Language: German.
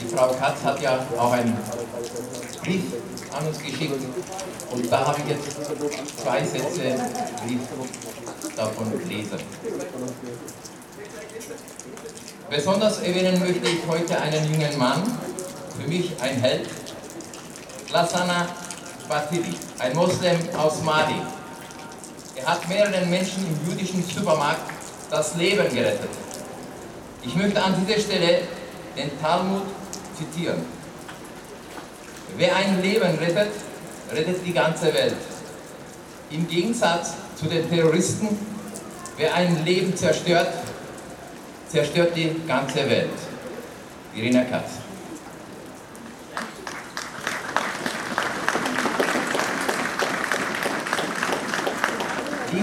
die Frau Katz hat ja auch einen Brief an uns geschickt und da habe ich jetzt zwei Sätze davon gelesen. Besonders erwähnen möchte ich heute einen jungen Mann, für mich ein Held, Lassana Batiri, ein Moslem aus Mali. Er hat mehreren Menschen im jüdischen Supermarkt das Leben gerettet. Ich möchte an dieser Stelle den Talmud zitieren. Wer ein Leben rettet, rettet die ganze Welt. Im Gegensatz zu den Terroristen, wer ein Leben zerstört, zerstört die ganze Welt. Irina Katz.